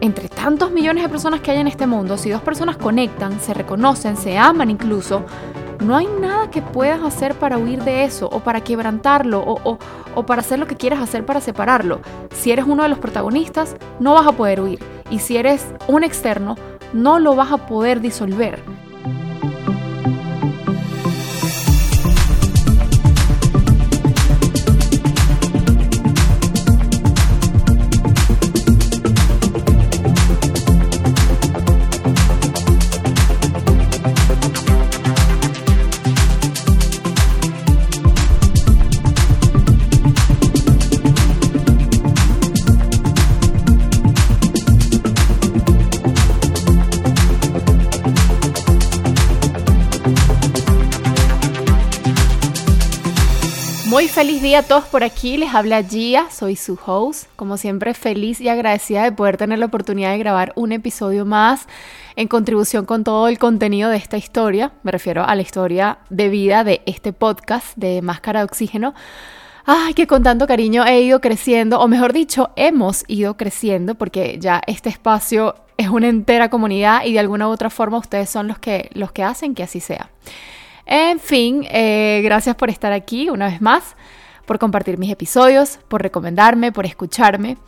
entre tantos millones de personas que hay en este mundo, si dos personas conectan, se reconocen, se aman incluso, no hay nada que puedas hacer para huir de eso o para quebrantarlo o, o, para hacer lo que quieras hacer para separarlo. Si eres uno de los protagonistas, no vas a poder huir. Y si eres un externo, no lo vas a poder disolver. Muy feliz día a todos por aquí, les habla Gia, soy su host, como siempre feliz y agradecida de poder tener la oportunidad de grabar un episodio más en contribución con todo el contenido de esta historia, me refiero a la historia de vida de este podcast de Máscara de Oxígeno. Ay, que con tanto cariño he ido creciendo, o mejor dicho, hemos ido creciendo, porque ya este espacio es una entera comunidad y de alguna u otra forma ustedes son los que, los que hacen que así sea. En fin, eh, gracias por estar aquí una vez más, por compartir mis episodios, por recomendarme, por escucharme.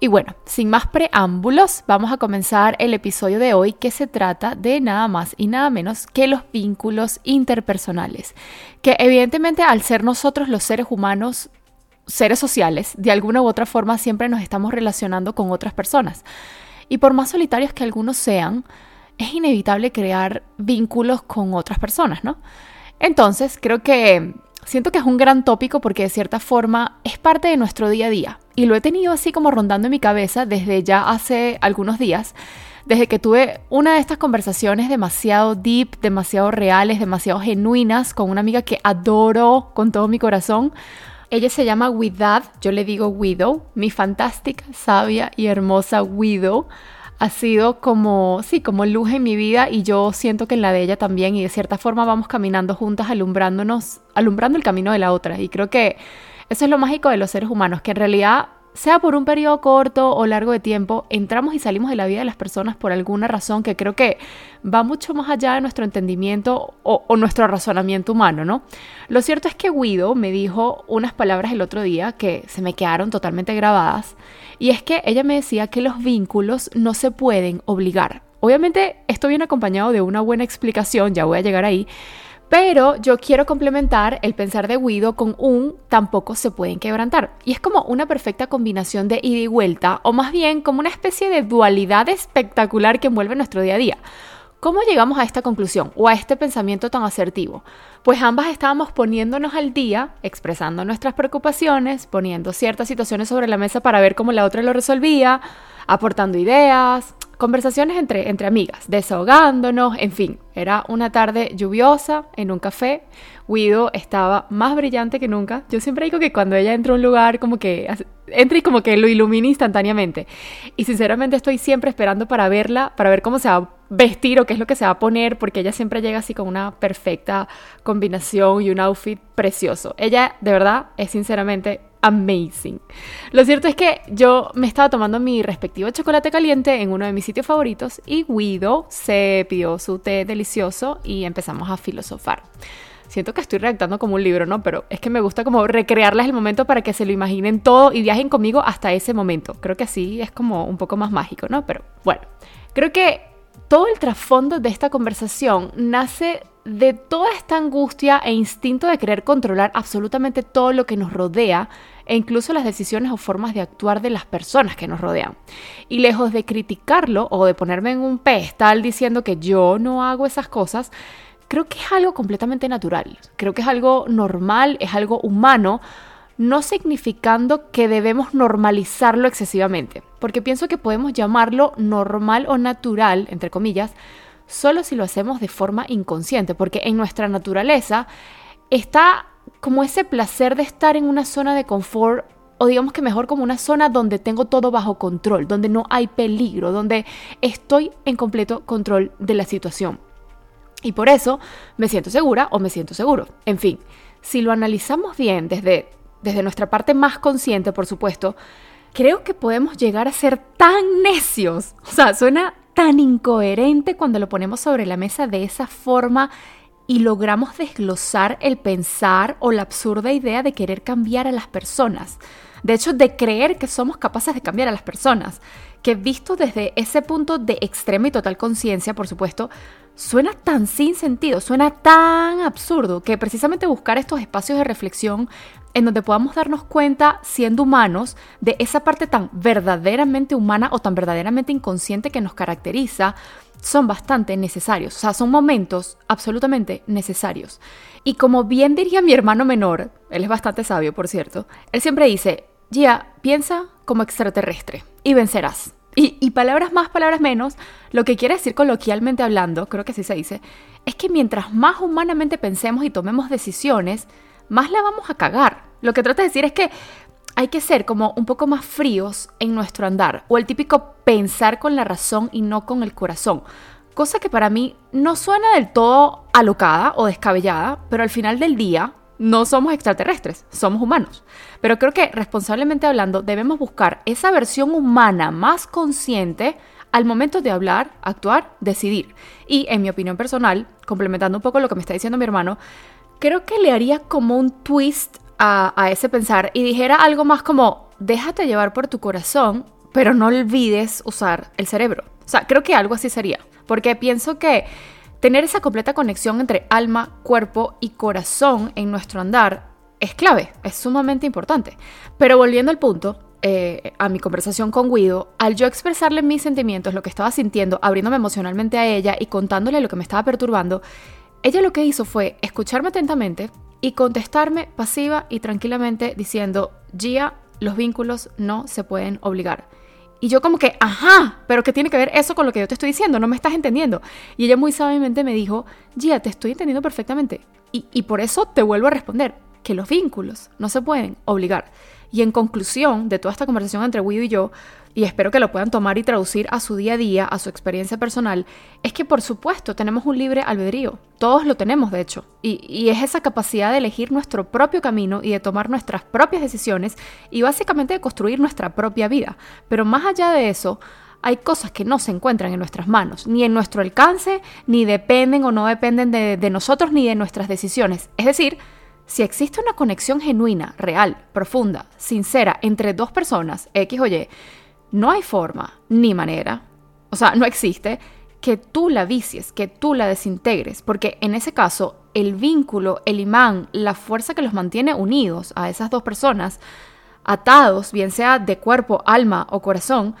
Y bueno, sin más preámbulos, vamos a comenzar el episodio de hoy que se trata de nada más y nada menos que los vínculos interpersonales, que evidentemente al ser nosotros los seres humanos, seres sociales, de alguna u otra forma siempre nos estamos relacionando con otras personas. Y por más solitarios que algunos sean, es inevitable crear vínculos con otras personas, ¿no? Entonces, creo que siento que es un gran tópico porque de cierta forma es parte de nuestro día a día y lo he tenido así como rondando en mi cabeza desde ya hace algunos días, desde que tuve una de estas conversaciones demasiado deep, demasiado reales, demasiado genuinas con una amiga que adoro con todo mi corazón. Ella se llama Widad, yo le digo Widow, mi fantástica, sabia y hermosa Widow ha sido como, sí, como luz en mi vida y yo siento que en la de ella también y de cierta forma vamos caminando juntas, alumbrándonos, alumbrando el camino de la otra. Y creo que eso es lo mágico de los seres humanos, que en realidad sea por un periodo corto o largo de tiempo, entramos y salimos de la vida de las personas por alguna razón que creo que va mucho más allá de nuestro entendimiento o, nuestro razonamiento humano, ¿no? Lo cierto es que Guido me dijo unas palabras el otro día que se me quedaron totalmente grabadas, y es que ella me decía que los vínculos no se pueden obligar. Obviamente esto viene acompañado de una buena explicación, ya voy a llegar ahí, pero yo quiero complementar el pensar de Guido con un tampoco se pueden quebrantar. Y es como una perfecta combinación de ida y vuelta, o más bien como una especie de dualidad espectacular que envuelve nuestro día a día. ¿Cómo llegamos a esta conclusión o a este pensamiento tan asertivo? Pues ambas estábamos poniéndonos al día, expresando nuestras preocupaciones, poniendo ciertas situaciones sobre la mesa para ver cómo la otra lo resolvía, aportando ideas, conversaciones entre, entre amigas, desahogándonos, en fin, era una tarde lluviosa en un café. Guido estaba más brillante que nunca. Yo siempre digo que cuando ella entra a un lugar, como que entra y como que lo ilumina instantáneamente. Y sinceramente estoy siempre esperando para verla, para ver cómo se va a vestir o qué es lo que se va a poner, porque ella siempre llega así con una perfecta combinación y un outfit precioso. Ella, de verdad, es sinceramente amazing. Lo cierto es que yo me estaba tomando mi respectivo chocolate caliente en uno de mis sitios favoritos y Guido se pidió su té delicioso y empezamos a filosofar. Siento que estoy redactando como un libro, ¿no? Pero es que me gusta como recrearles el momento para que se lo imaginen todo y viajen conmigo hasta ese momento. Creo que así es como un poco más mágico, ¿no? Pero bueno, creo que todo el trasfondo de esta conversación nace de toda esta angustia e instinto de querer controlar absolutamente todo lo que nos rodea e incluso las decisiones o formas de actuar de las personas que nos rodean. Y lejos de criticarlo o de ponerme en un pedestal diciendo que yo no hago esas cosas, creo que es algo completamente natural, creo que es algo normal, es algo humano, no significando que debemos normalizarlo excesivamente, porque pienso que podemos llamarlo normal o natural, entre comillas, solo si lo hacemos de forma inconsciente, porque en nuestra naturaleza está como ese placer de estar en una zona de confort o digamos que mejor como una zona donde tengo todo bajo control, donde no hay peligro, donde estoy en completo control de la situación. Y por eso me siento segura o me siento seguro. En fin, si lo analizamos bien desde, desde nuestra parte más consciente, por supuesto, creo que podemos llegar a ser tan necios. O sea, suena tan incoherente cuando lo ponemos sobre la mesa de esa forma y logramos desglosar el pensar o la absurda idea de querer cambiar a las personas. De hecho, de creer que somos capaces de cambiar a las personas. Que visto desde ese punto de extrema y total conciencia, por supuesto, suena tan sin sentido, suena tan absurdo que precisamente buscar estos espacios de reflexión en donde podamos darnos cuenta, siendo humanos, de esa parte tan verdaderamente humana o tan verdaderamente inconsciente que nos caracteriza, son bastante necesarios. O sea, son momentos absolutamente necesarios. Y como bien diría mi hermano menor, él es bastante sabio, por cierto, él siempre dice, Gia, piensa como extraterrestre y vencerás. Y, y, palabras más, palabras menos, lo que quiere decir coloquialmente hablando, creo que así se dice, es que mientras más humanamente pensemos y tomemos decisiones, más la vamos a cagar. Lo que trata de decir es que hay que ser como un poco más fríos en nuestro andar, o el típico pensar con la razón y no con el corazón. Cosa que para mí no suena del todo alocada o descabellada, pero al final del día no somos extraterrestres, somos humanos. Pero creo que responsablemente hablando debemos buscar esa versión humana más consciente al momento de hablar, actuar, decidir. Y en mi opinión personal, complementando un poco lo que me está diciendo mi hermano, creo que le haría como un twist a, ese pensar y dijera algo más como, déjate llevar por tu corazón, pero no olvides usar el cerebro. O sea, creo que algo así sería, porque pienso que tener esa completa conexión entre alma, cuerpo y corazón en nuestro andar es clave, es sumamente importante. Pero volviendo al punto, eh, a mi conversación con Guido, al yo expresarle mis sentimientos, lo que estaba sintiendo, abriéndome emocionalmente a ella y contándole lo que me estaba perturbando, ella lo que hizo fue escucharme atentamente, y contestarme pasiva y tranquilamente diciendo, Gia, los vínculos no se pueden obligar. Y yo como que, ajá, pero ¿qué tiene que ver eso con lo que yo te estoy diciendo? No me estás entendiendo. Y ella muy sabiamente me dijo, Gia, te estoy entendiendo perfectamente. Y, y por eso te vuelvo a responder, que los vínculos no se pueden obligar. Y en conclusión de toda esta conversación entre Guido y yo, y espero que lo puedan tomar y traducir a su día a día, a su experiencia personal, es que por supuesto tenemos un libre albedrío. Todos lo tenemos, de hecho. Y, es esa capacidad de elegir nuestro propio camino y de tomar nuestras propias decisiones y básicamente de construir nuestra propia vida. Pero más allá de eso, hay cosas que no se encuentran en nuestras manos, ni en nuestro alcance, ni dependen o no dependen de, de nosotros ni de nuestras decisiones. Es decir, si existe una conexión genuina, real, profunda, sincera entre dos personas, X o Y, no hay forma ni manera, o sea, no existe que tú la vicies, que tú la desintegres, porque en ese caso el vínculo, el imán, la fuerza que los mantiene unidos a esas dos personas, atados, bien sea de cuerpo, alma o corazón,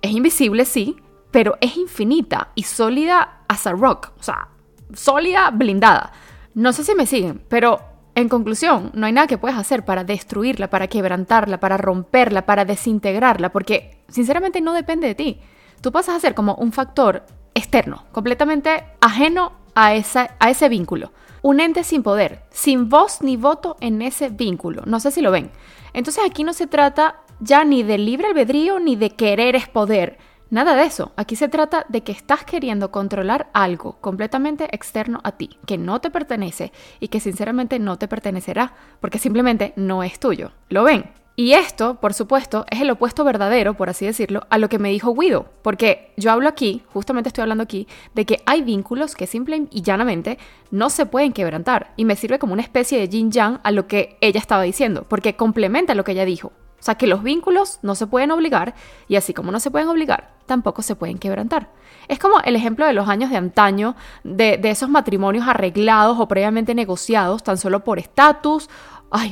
es invisible, sí, pero es infinita y sólida as a rock, o sea, sólida, blindada. No sé si me siguen, pero en conclusión, no hay nada que puedas hacer para destruirla, para quebrantarla, para romperla, para desintegrarla, porque sinceramente no depende de ti. Tú pasas a ser como un factor externo, completamente ajeno a, esa, a ese vínculo. Un ente sin poder, sin voz ni voto en ese vínculo. No sé si lo ven. Entonces aquí no se trata ya ni de libre albedrío ni de querer es poder. Nada de eso. Aquí se trata de que estás queriendo controlar algo completamente externo a ti, que no te pertenece y que sinceramente no te pertenecerá, porque simplemente no es tuyo. ¿Lo ven? Y esto, por supuesto, es el opuesto verdadero, por así decirlo, a lo que me dijo Guido, porque yo hablo aquí, justamente estoy hablando aquí, de que hay vínculos que simple y llanamente no se pueden quebrantar, y me sirve como una especie de yin yang a lo que ella estaba diciendo, porque complementa lo que ella dijo. O sea que los vínculos no se pueden obligar y así como no se pueden obligar, tampoco se pueden quebrantar. Es como el ejemplo de los años de antaño, de, esos matrimonios arreglados o previamente negociados tan solo por estatus,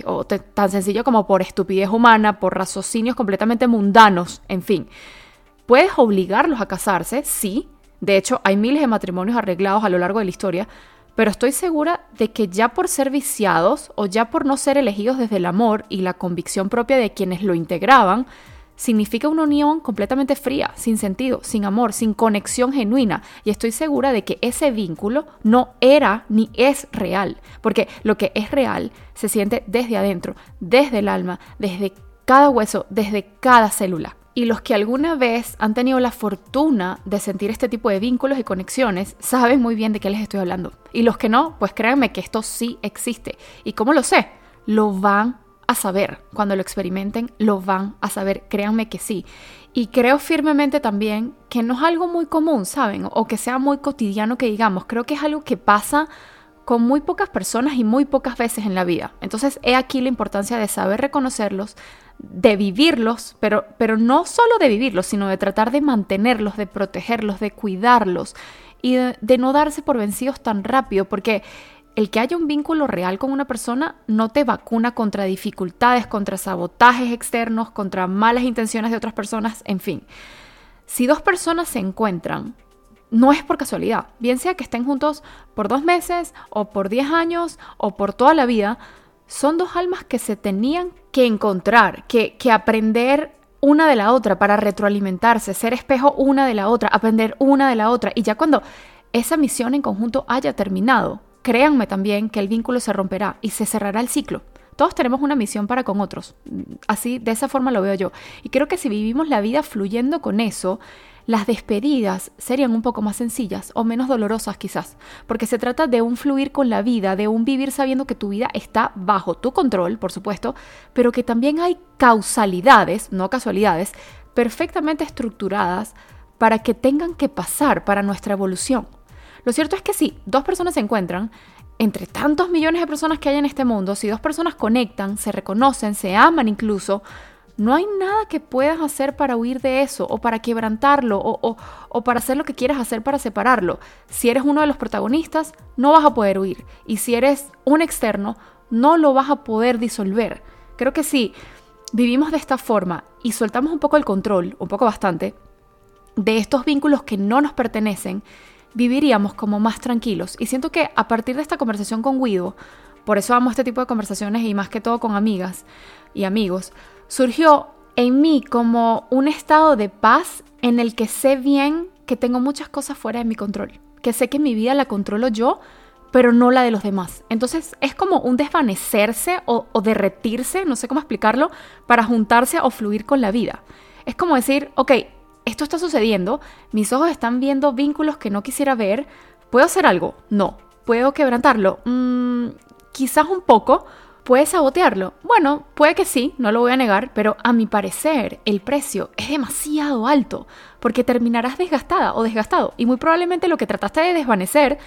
o tan sencillo como por estupidez humana, por raciocinios completamente mundanos, en fin. Puedes obligarlos a casarse, sí. De hecho, hay miles de matrimonios arreglados a lo largo de la historia, pero estoy segura de que ya por ser viciados o ya por no ser elegidos desde el amor y la convicción propia de quienes lo integraban, significa una unión completamente fría, sin sentido, sin amor, sin conexión genuina. Y estoy segura de que ese vínculo no era ni es real, porque lo que es real se siente desde adentro, desde el alma, desde cada hueso, desde cada célula. Y los que alguna vez han tenido la fortuna de sentir este tipo de vínculos y conexiones saben muy bien de qué les estoy hablando. Y los que no, pues créanme que esto sí existe. ¿Y cómo lo sé? Lo van a saber, cuando lo experimenten, lo van a saber, créanme que sí. Y creo firmemente también que no es algo muy común, ¿saben? O que sea muy cotidiano que digamos, creo que es algo que pasa con muy pocas personas y muy pocas veces en la vida. Entonces, he aquí la importancia de saber reconocerlos, de vivirlos, pero, pero no solo de vivirlos, sino de tratar de mantenerlos, de protegerlos, de cuidarlos y de no darse por vencidos tan rápido, porque el que haya un vínculo real con una persona no te vacuna contra dificultades, contra sabotajes externos, contra malas intenciones de otras personas, en fin. Si dos personas se encuentran, no es por casualidad, bien sea que estén juntos por dos meses o por diez años o por toda la vida, son dos almas que se tenían que encontrar, que, que aprender una de la otra para retroalimentarse, ser espejo una de la otra, aprender una de la otra. Y ya cuando esa misión en conjunto haya terminado, créanme también que el vínculo se romperá y se cerrará el ciclo. Todos tenemos una misión para con otros. Así, de esa forma lo veo yo. Y creo que si vivimos la vida fluyendo con eso, las despedidas serían un poco más sencillas o menos dolorosas quizás, porque se trata de un fluir con la vida, de un vivir sabiendo que tu vida está bajo tu control, por supuesto, pero que también hay causalidades, no casualidades, perfectamente estructuradas para que tengan que pasar para nuestra evolución. Lo cierto es que si dos personas se encuentran, entre tantos millones de personas que hay en este mundo, si dos personas conectan, se reconocen, se aman incluso, no hay nada que puedas hacer para huir de eso o para quebrantarlo o, para hacer lo que quieras hacer para separarlo. Si eres uno de los protagonistas, no vas a poder huir. Y si eres un externo, no lo vas a poder disolver. Creo que si vivimos de esta forma y soltamos un poco el control, un poco bastante, de estos vínculos que no nos pertenecen, viviríamos como más tranquilos. Y siento que a partir de esta conversación con Guido, por eso amo este tipo de conversaciones y más que todo con amigas y amigos, surgió en mí como un estado de paz en el que sé bien que tengo muchas cosas fuera de mi control, que sé que mi vida la controlo yo, pero no la de los demás. Entonces es como un desvanecerse o, derretirse, no sé cómo explicarlo, para juntarse o fluir con la vida. Es como decir, ok, esto está sucediendo, mis ojos están viendo vínculos que no quisiera ver, ¿puedo hacer algo? No. ¿Puedo quebrantarlo? Mm, quizás un poco. ¿Puedes sabotearlo? Bueno, puede que sí, no lo voy a negar, pero a mi parecer el precio es demasiado alto, porque terminarás desgastada o desgastado, y muy probablemente lo que trataste de desvanecer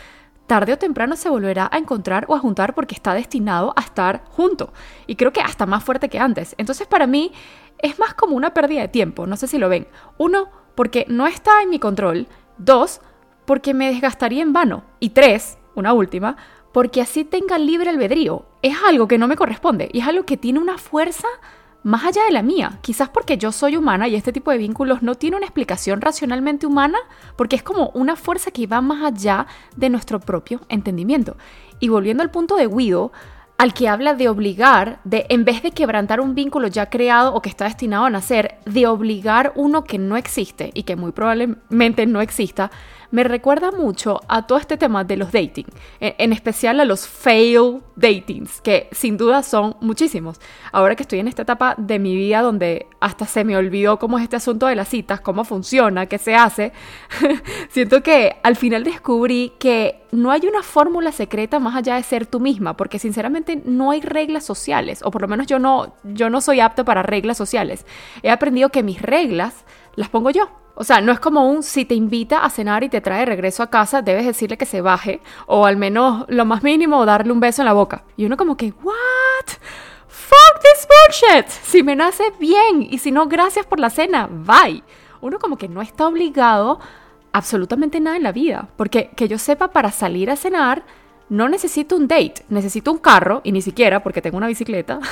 tarde o temprano se volverá a encontrar o a juntar porque está destinado a estar junto. Y creo que hasta más fuerte que antes. Entonces para mí es más como una pérdida de tiempo, no sé si lo ven. Uno, porque no está en mi control. Dos, porque me desgastaría en vano. Y tres, una última, porque así tenga libre albedrío. Es algo que no me corresponde y es algo que tiene una fuerza más allá de la mía. Quizás porque yo soy humana y este tipo de vínculos no tiene una explicación racionalmente humana, porque es como una fuerza que va más allá de nuestro propio entendimiento. Y volviendo al punto de Guido, al que habla de obligar, de en vez de quebrantar un vínculo ya creado o que está destinado a nacer, de obligar uno que no existe y que muy probablemente no exista, me recuerda mucho a todo este tema de los dating, en especial a los fail datings, que sin duda son muchísimos. Ahora que estoy en esta etapa de mi vida donde hasta se me olvidó cómo es este asunto de las citas, cómo funciona, qué se hace, siento que al final descubrí que no hay una fórmula secreta más allá de ser tú misma, porque sinceramente no hay reglas sociales, o por lo menos yo no, yo no soy apto para reglas sociales. He aprendido que mis reglas las pongo yo. O sea, no es como un si te invita a cenar y te trae regreso a casa, debes decirle que se baje, o al menos lo más mínimo, darle un beso en la boca. Y uno como que, ¿what? Fuck this bullshit. Si me nace bien y si no, gracias por la cena. Bye. Uno como que no está obligado absolutamente nada en la vida. Porque que yo sepa, para salir a cenar, no necesito un date, necesito un carro, y ni siquiera porque tengo una bicicleta.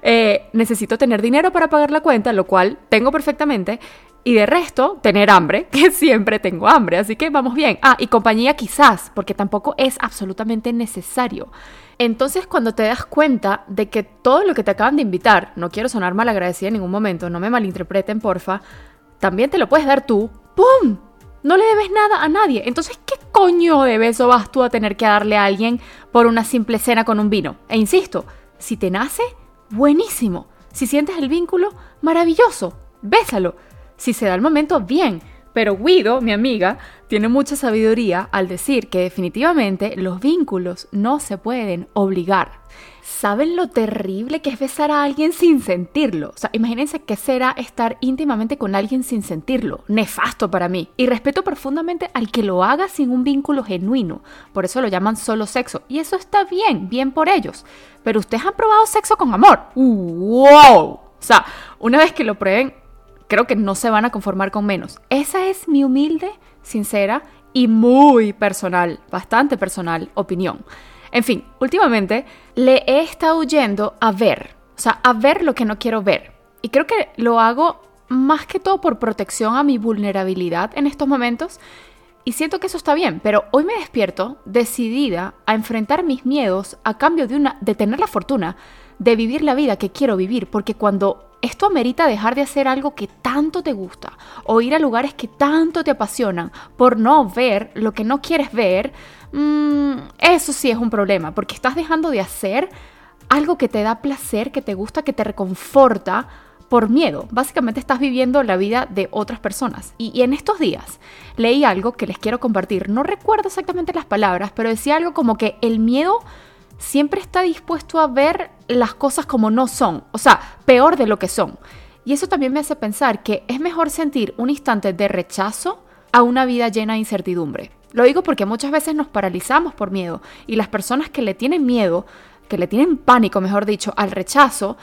Eh, necesito tener dinero para pagar la cuenta, lo cual tengo perfectamente. Y de resto, tener hambre, que siempre tengo hambre, así que vamos bien. Ah, y compañía quizás, porque tampoco es absolutamente necesario. Entonces, cuando te das cuenta de que todo lo que te acaban de invitar, no quiero sonar mal agradecida en ningún momento, no me malinterpreten, porfa, también te lo puedes dar tú, ¡pum! No le debes nada a nadie. Entonces, ¿qué coño de beso vas tú a tener que darle a alguien por una simple cena con un vino? E insisto, si te nace, buenísimo. Si sientes el vínculo, maravilloso. Bésalo. Si se da el momento, bien, Pero Guido, mi amiga, tiene mucha sabiduría al decir que definitivamente los vínculos no se pueden obligar. ¿Saben lo terrible que es besar a alguien sin sentirlo? O sea, imagínense qué será estar íntimamente con alguien sin sentirlo. Nefasto para mí. Y respeto profundamente al que lo haga sin un vínculo genuino. Por eso lo llaman solo sexo. Y eso está bien, bien por ellos. Pero ustedes han probado sexo con amor. ¡Wow! O sea, una vez que lo prueben, creo que no se van a conformar con menos. Esa es mi humilde, sincera y muy personal, bastante personal opinión. En fin, últimamente le he estado huyendo a ver, o sea, a ver lo que no quiero ver. Y creo que lo hago más que todo por protección a mi vulnerabilidad en estos momentos. Y siento que eso está bien, pero hoy me despierto decidida a enfrentar mis miedos a cambio de, una, de tener la fortuna de vivir la vida que quiero vivir, porque cuando esto amerita dejar de hacer algo que tanto te gusta o ir a lugares que tanto te apasionan por no ver lo que no quieres ver, mm, eso sí es un problema, porque estás dejando de hacer algo que te da placer, que te gusta, que te reconforta por miedo. Básicamente estás viviendo la vida de otras personas. Y, y, en estos días leí algo que les quiero compartir. No recuerdo exactamente las palabras, pero decía algo como que el miedo siempre está dispuesto a ver las cosas como no son, o sea, peor de lo que son. Y eso también me hace pensar que es mejor sentir un instante de rechazo a una vida llena de incertidumbre. Lo digo porque muchas veces nos paralizamos por miedo y las personas que le tienen miedo, que le tienen pánico, mejor dicho, al rechazo,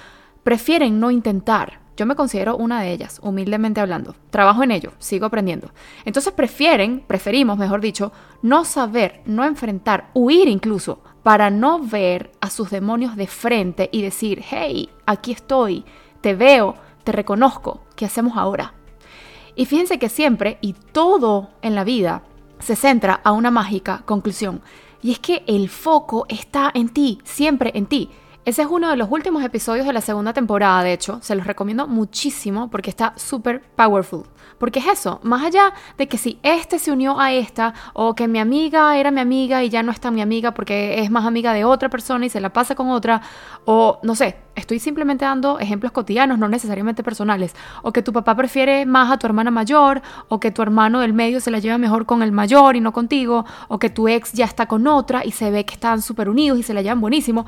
prefieren no intentar. Yo me considero una de ellas, humildemente hablando. Trabajo en ello, sigo aprendiendo. Entonces prefieren, preferimos, mejor dicho, no saber, no enfrentar, huir incluso para no ver a sus demonios de frente y decir, hey, aquí estoy, te veo, te reconozco, ¿qué hacemos ahora? Y fíjense que siempre y todo en la vida se centra a una mágica conclusión. Y es que el foco está en ti, siempre en ti. Ese es uno de los últimos episodios de la segunda temporada, de hecho. Se los recomiendo muchísimo porque está súper powerful. Porque es eso, más allá de que si este se unió a esta o que mi amiga era mi amiga y ya no está mi amiga porque es más amiga de otra persona y se la pasa con otra, o no sé, estoy simplemente dando ejemplos cotidianos, no necesariamente personales, o que tu papá prefiere más a tu hermana mayor, o que tu hermano del medio se la lleva mejor con el mayor y no contigo, o que tu ex ya está con otra y se ve que están súper unidos y se la llevan buenísimo.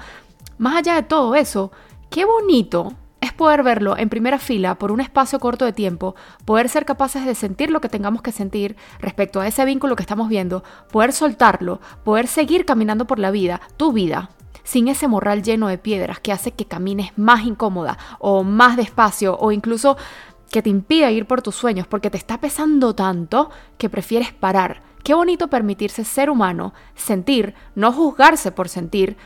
Más allá de todo eso, qué bonito es poder verlo en primera fila por un espacio corto de tiempo, poder ser capaces de sentir lo que tengamos que sentir respecto a ese vínculo que estamos viendo, poder soltarlo, poder seguir caminando por la vida, tu vida, sin ese morral lleno de piedras que hace que camines más incómoda o más despacio o incluso que te impida ir por tus sueños porque te está pesando tanto que prefieres parar. Qué bonito permitirse ser humano, sentir, no juzgarse por sentir,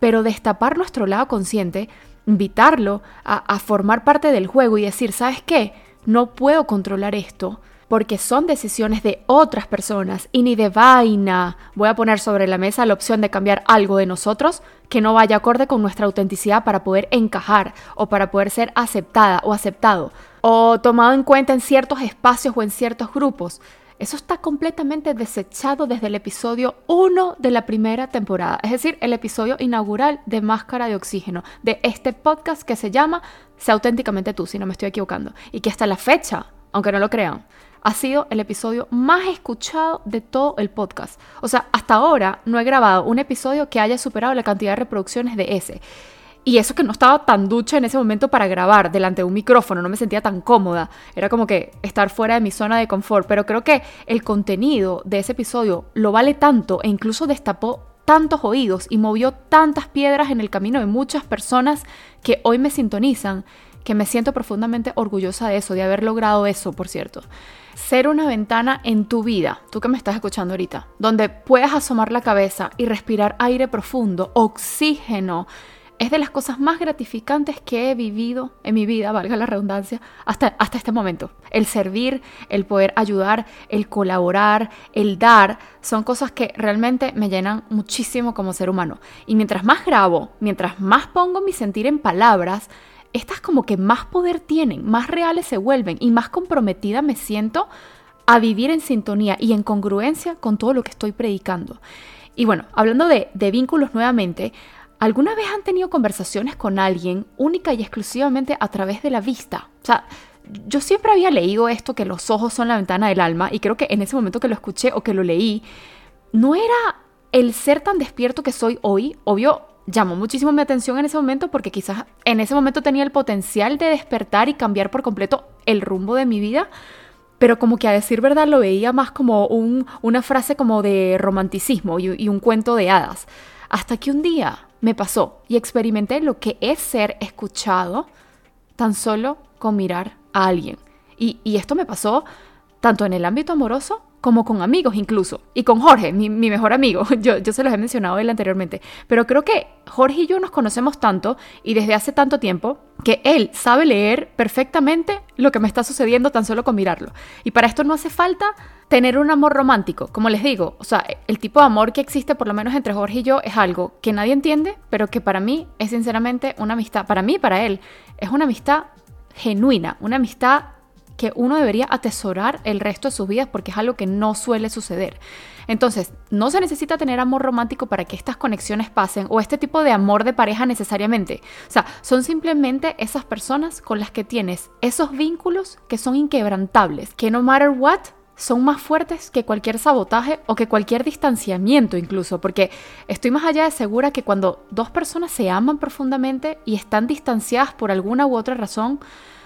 pero destapar nuestro lado consciente invitarlo a, formar parte del juego y decir, ¿sabes qué? No puedo controlar esto porque son decisiones de otras personas y ni de vaina voy a poner sobre la mesa la opción de cambiar algo de nosotros que no vaya acorde con nuestra autenticidad para poder encajar o para poder ser aceptada o aceptado o tomado en cuenta en ciertos espacios o en ciertos grupos. Eso está completamente desechado desde el episodio 1 de la primera temporada, es decir, el episodio inaugural de Máscara de Oxígeno, de este podcast que se llama Sé auténticamente tú, si no me estoy equivocando, y que hasta la fecha, aunque no lo crean, ha sido el episodio más escuchado de todo el podcast. O sea, hasta ahora no he grabado un episodio que haya superado la cantidad de reproducciones de ese. Y eso que no estaba tan ducha en ese momento para grabar delante de un micrófono, no me sentía tan cómoda. Era como que estar fuera de mi zona de confort. Pero creo que el contenido de ese episodio lo vale tanto e incluso destapó tantos oídos y movió tantas piedras en el camino de muchas personas que hoy me sintonizan, que me siento profundamente orgullosa de eso, de haber logrado eso, por cierto. Ser una ventana en tu vida, tú que me estás escuchando ahorita, donde puedas asomar la cabeza y respirar aire profundo, oxígeno es de las cosas más gratificantes que he vivido en mi vida, valga la redundancia, hasta, hasta este momento. El servir, el poder ayudar, el colaborar, el dar, son cosas que realmente me llenan muchísimo como ser humano. Y mientras más grabo, mientras más pongo mi sentir en palabras, estas como que más poder tienen, más reales se vuelven y más comprometida me siento a vivir en sintonía y en congruencia con todo lo que estoy predicando. Y bueno, hablando de, de vínculos nuevamente, ¿Alguna vez han tenido conversaciones con alguien única y exclusivamente a través de la vista? O sea, yo siempre había leído esto, que los ojos son la ventana del alma, y creo que en ese momento que lo escuché o que lo leí, no era el ser tan despierto que soy hoy, obvio, llamó muchísimo mi atención en ese momento porque quizás en ese momento tenía el potencial de despertar y cambiar por completo el rumbo de mi vida, pero como que a decir verdad lo veía más como un, una frase como de romanticismo y, y un cuento de hadas. Hasta que un día me pasó y experimenté lo que es ser escuchado tan solo con mirar a alguien. Y, esto me pasó tanto en el ámbito amoroso como con amigos incluso. Y con Jorge, mi, mejor amigo. Yo, yo se los he mencionado él anteriormente. Pero creo que Jorge y yo nos conocemos tanto y desde hace tanto tiempo que él sabe leer perfectamente lo que me está sucediendo tan solo con mirarlo. Y para esto no hace falta tener un amor romántico. Como les digo, o sea, el tipo de amor que existe por lo menos entre Jorge y yo es algo que nadie entiende, pero que para mí es sinceramente una amistad. Para mí, para él, es una amistad genuina, una amistad que uno debería atesorar el resto de sus vidas porque es algo que no suele suceder. Entonces, no se necesita tener amor romántico para que estas conexiones pasen o este tipo de amor de pareja necesariamente. O sea, son simplemente esas personas con las que tienes esos vínculos que son inquebrantables, que no matter what, son más fuertes que cualquier sabotaje o que cualquier distanciamiento incluso, porque estoy más allá de segura que cuando dos personas se aman profundamente y están distanciadas por alguna u otra razón,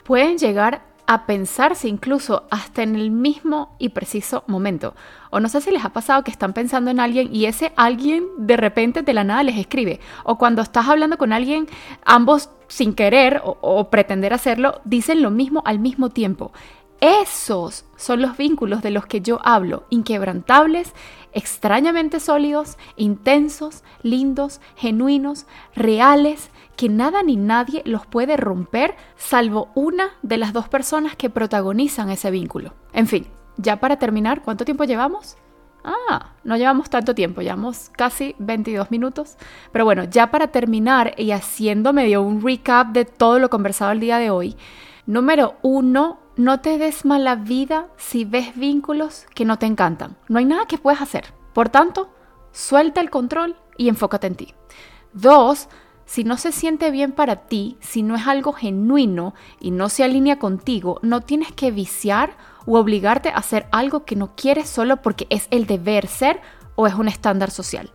pueden llegar a pensarse incluso hasta en el mismo y preciso momento. O no sé si les ha pasado que están pensando en alguien y ese alguien de repente de la nada les escribe. O cuando estás hablando con alguien, ambos sin querer o, pretender hacerlo, dicen lo mismo al mismo tiempo. Esos son los vínculos de los que yo hablo, inquebrantables, extrañamente sólidos, intensos, lindos, genuinos, reales, que nada ni nadie los puede romper salvo una de las dos personas que protagonizan ese vínculo. En fin, ya para terminar, ¿cuánto tiempo llevamos? Ah, no llevamos tanto tiempo, llevamos casi 22 minutos. Pero bueno, ya para terminar y haciendo medio un recap de todo lo conversado el día de hoy, número uno, no te des mala vida si ves vínculos que no te encantan. No hay nada que puedas hacer. Por tanto, suelta el control y enfócate en ti. Dos, si no se siente bien para ti, si no es algo genuino y no se alinea contigo, no tienes que viciar o obligarte a hacer algo que no quieres solo porque es el deber ser o es un estándar social.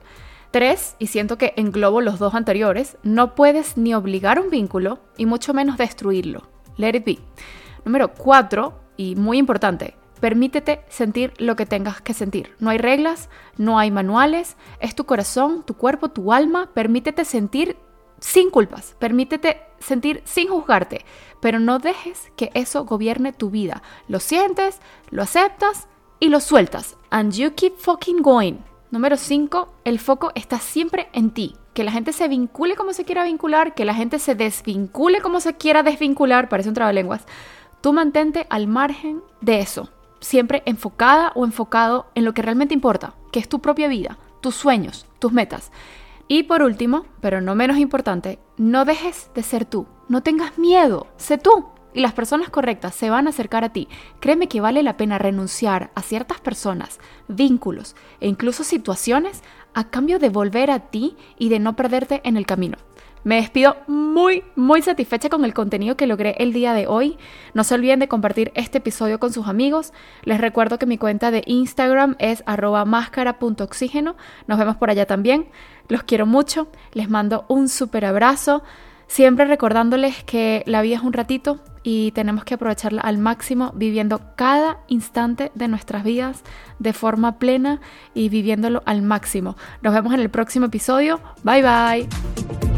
Tres, y siento que englobo los dos anteriores, no puedes ni obligar un vínculo y mucho menos destruirlo. Let it be. Número cuatro, y muy importante, permítete sentir lo que tengas que sentir. No hay reglas, no hay manuales, es tu corazón, tu cuerpo, tu alma, permítete sentir sin culpas, permítete sentir sin juzgarte, pero no dejes que eso gobierne tu vida. Lo sientes, lo aceptas y lo sueltas. And you keep fucking going. Número 5, el foco está siempre en ti. Que la gente se vincule como se quiera vincular, que la gente se desvincule como se quiera desvincular, parece un trabalenguas. Tú mantente al margen de eso, siempre enfocada o enfocado en lo que realmente importa, que es tu propia vida, tus sueños, tus metas. Y por último, pero no menos importante, no dejes de ser tú. No tengas miedo, sé tú. Y las personas correctas se van a acercar a ti. Créeme que vale la pena renunciar a ciertas personas, vínculos e incluso situaciones a cambio de volver a ti y de no perderte en el camino. Me despido muy, muy satisfecha con el contenido que logré el día de hoy. No se olviden de compartir este episodio con sus amigos. Les recuerdo que mi cuenta de Instagram es arroba máscara.oxígeno. Nos vemos por allá también. Los quiero mucho. Les mando un súper abrazo. Siempre recordándoles que la vida es un ratito y tenemos que aprovecharla al máximo viviendo cada instante de nuestras vidas de forma plena y viviéndolo al máximo. Nos vemos en el próximo episodio. Bye bye.